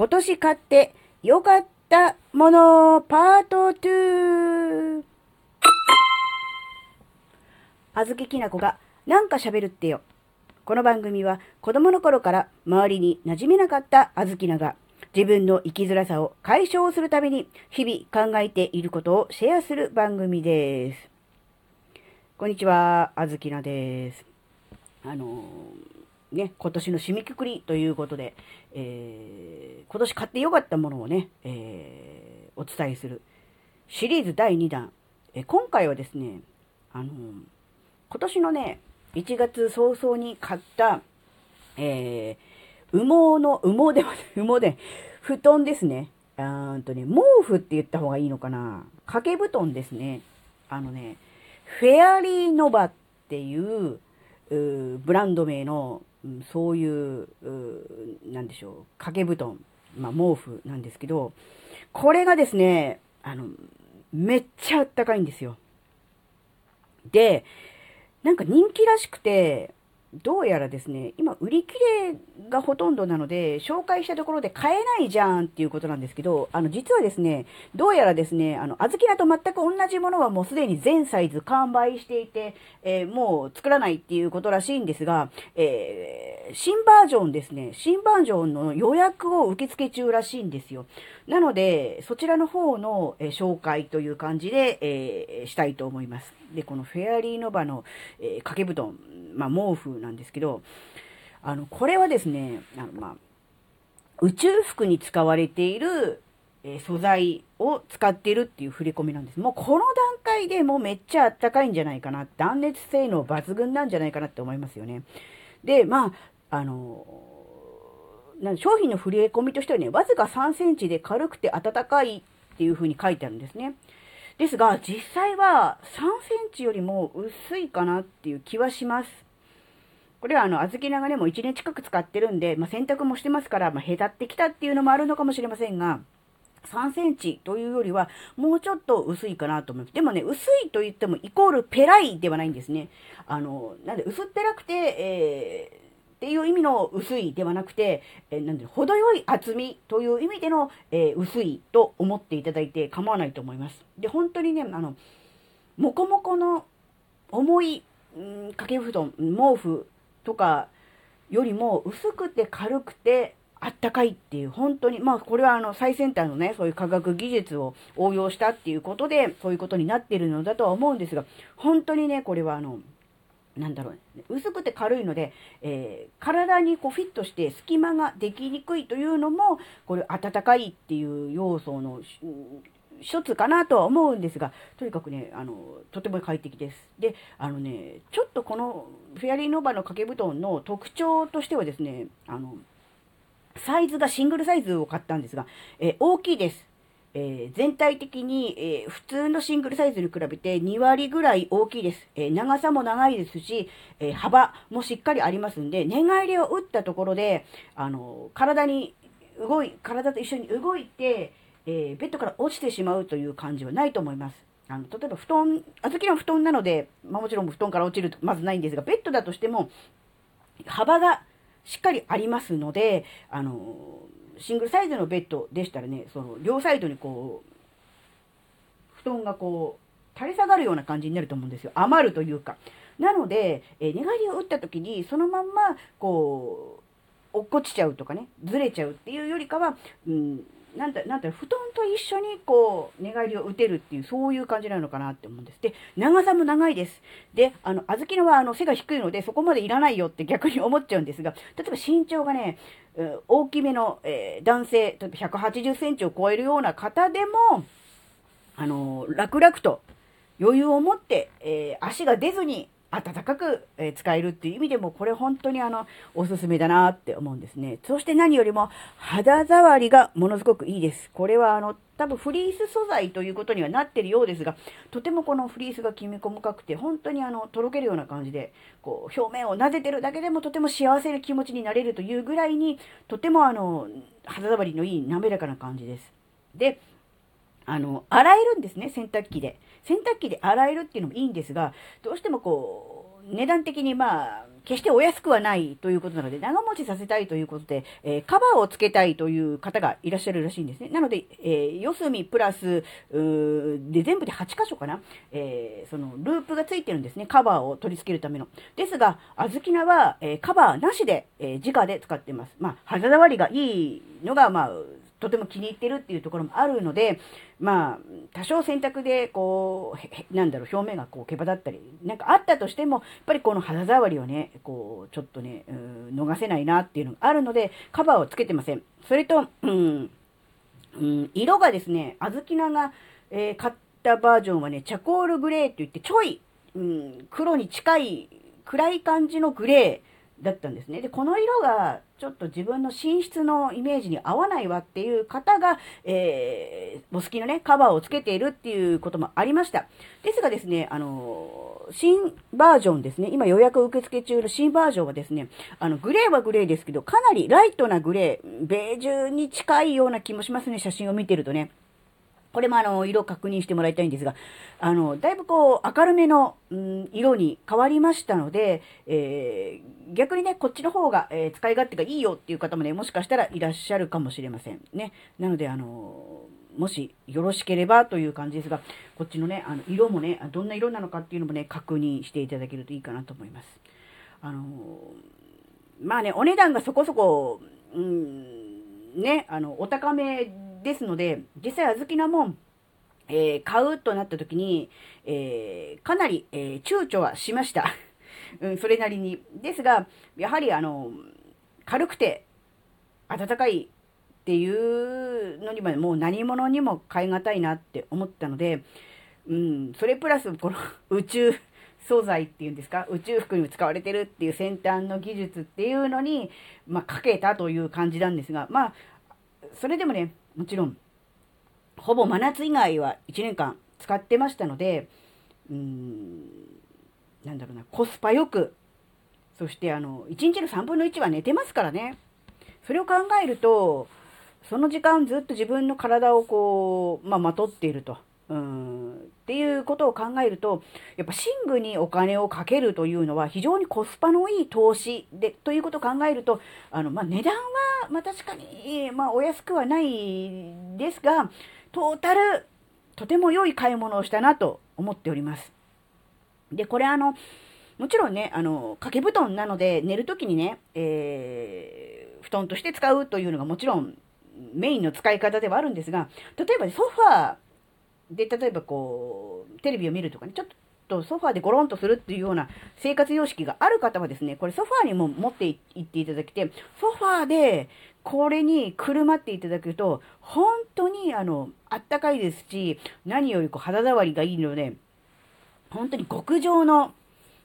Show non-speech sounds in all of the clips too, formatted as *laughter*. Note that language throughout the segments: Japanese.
今年買って良かったものパート2あずききなこがなんか喋るってよ。この番組は子供の頃から周りに馴染めなかったあずきなが自分の生きづらさを解消するために日々考えていることをシェアする番組です。こんにちは、あずきなです。あのー、ね、今年の締めくくりということで、えー、今年買ってよかったものをね、えー、お伝えするシリーズ第2弾。え今回はですね、あの今年のね、1月早々に買った、えー、羽毛の、羽毛で、*laughs* 羽毛で、布団ですね。うんとね、毛布って言った方がいいのかな。掛け布団ですね。あのね、フェアリーノバっていううブランド名の、そういうう、なんでしょう、掛け布団、まあ、毛布なんですけど、これがですね、あの、めっちゃあったかいんですよ。で、なんか人気らしくて、どうやらですね、今売り切れがほとんどなので、紹介したところで買えないじゃんっていうことなんですけど、あの、実はですね、どうやらですね、あの、小豆菜と全く同じものはもうすでに全サイズ完売していて、えー、もう作らないっていうことらしいんですが、えー、新バージョンですね、新バージョンの予約を受付中らしいんですよ。なので、そちらの方の、え、紹介という感じで、えしたいと思います。で、このフェアリーノバの、え掛け布団、まあ、毛布なんですけど、あの、これはですね、あの、まあ、宇宙服に使われている、えー、素材を使っているっていう振り込みなんです。もうこの段階でもうめっちゃあったかいんじゃないかな。断熱性能抜群なんじゃないかなって思いますよね。で、まあ、あのー、商品の振り込みとしてはね、わずか3センチで軽くて暖かいっていう風に書いてあるんですね。ですが、実際は3センチよりも薄いかなっていう気はします。これはあの、小豆菜がね、もう1年近く使ってるんで、まあ、洗濯もしてますから、まあ、へたってきたっていうのもあるのかもしれませんが、3センチというよりは、もうちょっと薄いかなと思います。でもね、薄いと言ってもイコールペライではないんですね。あの、なんで薄っぺらくて、えーっていう意味の薄いではなくて、えー、なんで、程よい厚みという意味での、えー、薄いと思っていただいて構わないと思います。で、本当にね、あの、もこもこの重い、ん、掛け布団、毛布とかよりも薄くて軽くてあったかいっていう、本当に、まあこれはあの最先端のね、そういう科学技術を応用したっていうことで、そういうことになってるのだとは思うんですが、本当にね、これはあの、なんだろう、薄くて軽いので、えー、体にこうフィットして隙間ができにくいというのも、これ暖かいっていう要素の一つかなとは思うんですが、とにかくね、あの、とても快適です。で、あのね、ちょっとこのフェアリーノバの掛け布団の特徴としてはですね、あの、サイズがシングルサイズを買ったんですが、え、大きいです。えー、全体的に、えー、普通のシングルサイズに比べて2割ぐらい大きいです。えー、長さも長いですし、え幅もしっかりありますんで、寝返りを打ったところで、あの、体に動い、体と一緒に動いて、えベッドから落ちてしまうという感じはないと思います。あの、例えば布団、あずきの布団なので、まあ、もちろん布団から落ちるとまずないんですが、ベッドだとしても、幅がしっかりありますので、あのシングルサイズのベッドでしたらね、その両サイドにこう、布団がこう、垂れ下がるような感じになると思うんですよ。余るというか。なので、え寝返りを打った時に、そのまんま、こう、落っこちちゃうとかね、ずれちゃうっていうよりかは、うん、なんだ、なんだ、布団と一緒にこう、寝返りを打てるっていう、そういう感じなのかなって思うんです。で、長さも長いです。で、あの、小豆のはあの、背が低いので、そこまでいらないよって逆に思っちゃうんですが、例えば身長がね、大きめの、えー、男性、例えば180センチを超えるような方でも、あの、楽々と余裕を持って、えー、足が出ずに暖かく、使えるっていう意味でも、これ本当にあの、おすすめだなって思うんですね。そして何よりも、肌触りがものすごくいいです。これはあの、多分フリース素材ということにはなってるようですが、とてもこのフリースがきめ細かくて、本当にあの、とろけるような感じで、こう、表面を撫でてるだけでもとても幸せな気持ちになれるというぐらいに、とてもあの、肌触りのいい滑らかな感じです。で、あの、洗えるんですね、洗濯機で。洗濯機で洗えるっていうのもいいんですが、どうしてもこう、値段的にまあ、決してお安くはないということなので、長持ちさせたいということで、えー、カバーをつけたいという方がいらっしゃるらしいんですね。なので、えー、四隅プラス、で、全部で8箇所かな、えー、その、ループがついてるんですね。カバーを取り付けるための。ですが、あずきなは、えー、カバーなしで、えー、直で使ってます。まあ、肌触りがいいのが、まあ、とても気に入ってるっていうところもあるので、まあ、多少洗濯で、こう、なんだろう、表面がこう、毛羽立ったり、なんかあったとしても、やっぱりこの肌触りをね、こう、ちょっとね、うん、逃せないなっていうのがあるので、カバーをつけてません。それと、うん、うん、色がですね、あずきなが、えー、買ったバージョンはね、チャコールグレーって言って、ちょい、うん、黒に近い、暗い感じのグレー、だったんですね。で、この色がちょっと自分の寝室のイメージに合わないわっていう方が、えー、お好きのね、カバーをつけているっていうこともありました。ですがですね、あのー、新バージョンですね、今予約受付中の新バージョンはですね、あの、グレーはグレーですけど、かなりライトなグレー、ベージュに近いような気もしますね、写真を見てるとね。これもあの、色確認してもらいたいんですが、あの、だいぶこう、明るめの、うん、色に変わりましたので、えー、逆にね、こっちの方が、えー、使い勝手がいいよっていう方もね、もしかしたらいらっしゃるかもしれません。ね。なので、あのもしよろしければという感じですが、こっちのね、あの、色もね、どんな色なのかっていうのもね、確認していただけるといいかなと思います。あのまあね、お値段がそこそこ、うん、ね、あの、お高めですので、実際、あずきなもん、えー、買うとなった時に、えー、かなり、えー、躊躇はしました。*laughs* うん、それなりに。ですが、やはり、あの、軽くて、暖かいっていうのにも、もう何者にも買い難いなって思ったので、うん、それプラス、この *laughs* 宇宙素材っていうんですか、宇宙服に使われてるっていう先端の技術っていうのに、まあ、かけたという感じなんですが、まあ、それでもね、もちろん、ほぼ真夏以外は1年間使ってましたので、うーん、なんだろうな、コスパよく、そしてあの、1日の3分の1は寝てますからね。それを考えると、その時間ずっと自分の体をこう、まあ、まとっていると。うん、っていうことを考えると、やっぱ寝具にお金をかけるというのは非常にコスパのいい投資で、ということを考えると、あの、まあ、値段は、まあ、確かに、まあ、お安くはないですが、トータル、とても良い買い物をしたなと思っております。で、これあの、もちろんね、あの、掛け布団なので寝るときにね、えー、布団として使うというのがもちろんメインの使い方ではあるんですが、例えばソファー、で、例えばこう、テレビを見るとかね、ちょっとソファーでゴロンとするっていうような生活様式がある方はですね、これソファーにも持っていっていただきて、ソファーでこれにくるまっていただくと、本当にあの、あったかいですし、何よりこう肌触りがいいので、本当に極上の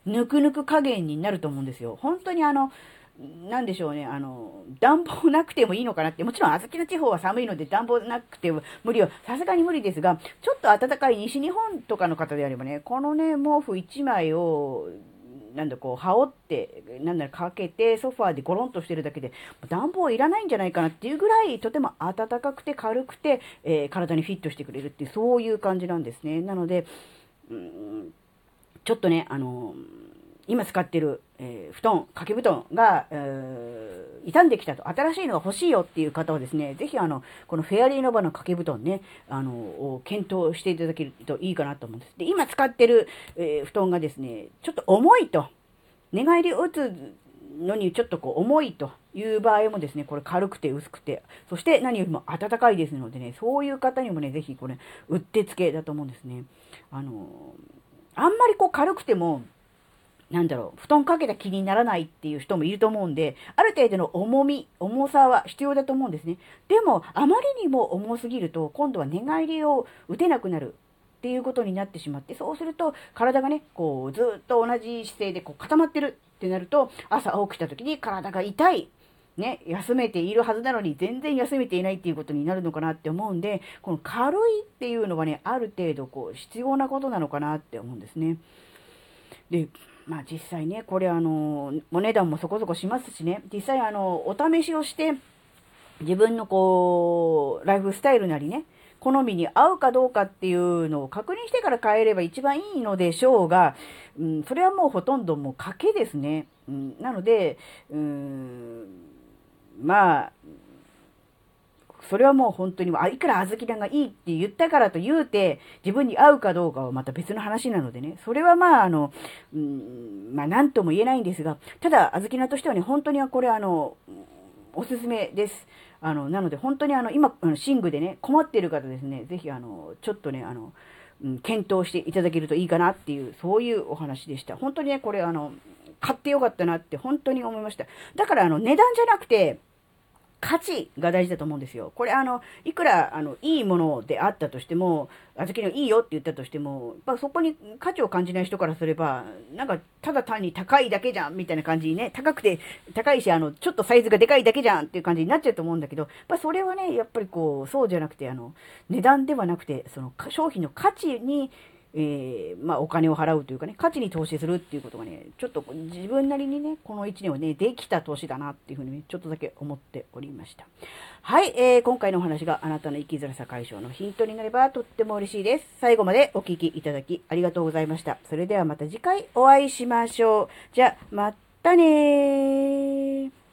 ぬくぬく加減になると思うんですよ。本当にあの、なんでしょうね、あの、暖房なくてもいいのかなって、もちろん小豆の地方は寒いので暖房なくても無理は、さすがに無理ですが、ちょっと暖かい西日本とかの方であればね、このね、毛布1枚を、なんだこう、羽織って、なんだ、かけて、ソファーでゴロンとしてるだけで、暖房いらないんじゃないかなっていうぐらい、とても暖かくて軽くて、えー、体にフィットしてくれるっていう、そういう感じなんですね。なので、うん、ちょっとね、あの今使ってる、えー、布団、掛け布団が、えー、傷んできたと、新しいのが欲しいよっていう方はですね、ぜひあの、このフェアリーノバの掛け布団ね、あの、を検討していただけるといいかなと思うんです。で、今使ってる、えー、布団がですね、ちょっと重いと、寝返りを打つのにちょっとこう重いという場合もですね、これ軽くて薄くて、そして何よりも暖かいですのでね、そういう方にもね、ぜひこれ、うってつけだと思うんですね。あの、あんまりこう軽くても、なんだろう、布団かけた気にならないっていう人もいると思うんで、ある程度の重み、重さは必要だと思うんですね。でも、あまりにも重すぎると、今度は寝返りを打てなくなるっていうことになってしまって、そうすると、体がね、こう、ずっと同じ姿勢でこう固まってるってなると、朝起きた時に体が痛い。ね、休めているはずなのに全然休めていないっていうことになるのかなって思うんで、この軽いっていうのはね、ある程度こう必要なことなのかなって思うんですね。で、まあ実際ね、これあの、お値段もそこそこしますしね、実際あの、お試しをして、自分のこう、ライフスタイルなりね、好みに合うかどうかっていうのを確認してから変えれば一番いいのでしょうが、うん、それはもうほとんどもう賭けですね。うん、なので、うーん、まあ、それはもう本当に、あ、いくら小豆がいいって言ったからと言うて、自分に合うかどうかはまた別の話なのでね、それはまあ、あの、うん、まあ、なんとも言えないんですが、ただ、小豆菜としてはね、本当にはこれ、あの、おすすめです。あの、なので、本当にあの、今、あの、寝具でね、困っている方ですね、ぜひ、あの、ちょっとね、あの、うん、検討していただけるといいかなっていう、そういうお話でした。本当にね、これ、あの、買ってよかったなって本当に思いました。だから、あの、値段じゃなくて、価値が大事だと思うんですよ。これあの、いくらあの、いいものであったとしても、あずきのいいよって言ったとしても、やっぱそこに価値を感じない人からすれば、なんかただ単に高いだけじゃんみたいな感じにね、高くて高いし、あの、ちょっとサイズがでかいだけじゃんっていう感じになっちゃうと思うんだけど、やっぱそれはね、やっぱりこう、そうじゃなくて、あの、値段ではなくて、その商品の価値にえー、まあ、お金を払うというかね、価値に投資するっていうことがね、ちょっと自分なりにね、この1年はね、できた投資だなっていうふうにね、ちょっとだけ思っておりました。はい、えー、今回のお話があなたの生きづらさ解消のヒントになればとっても嬉しいです。最後までお聴きいただきありがとうございました。それではまた次回お会いしましょう。じゃ、またねー。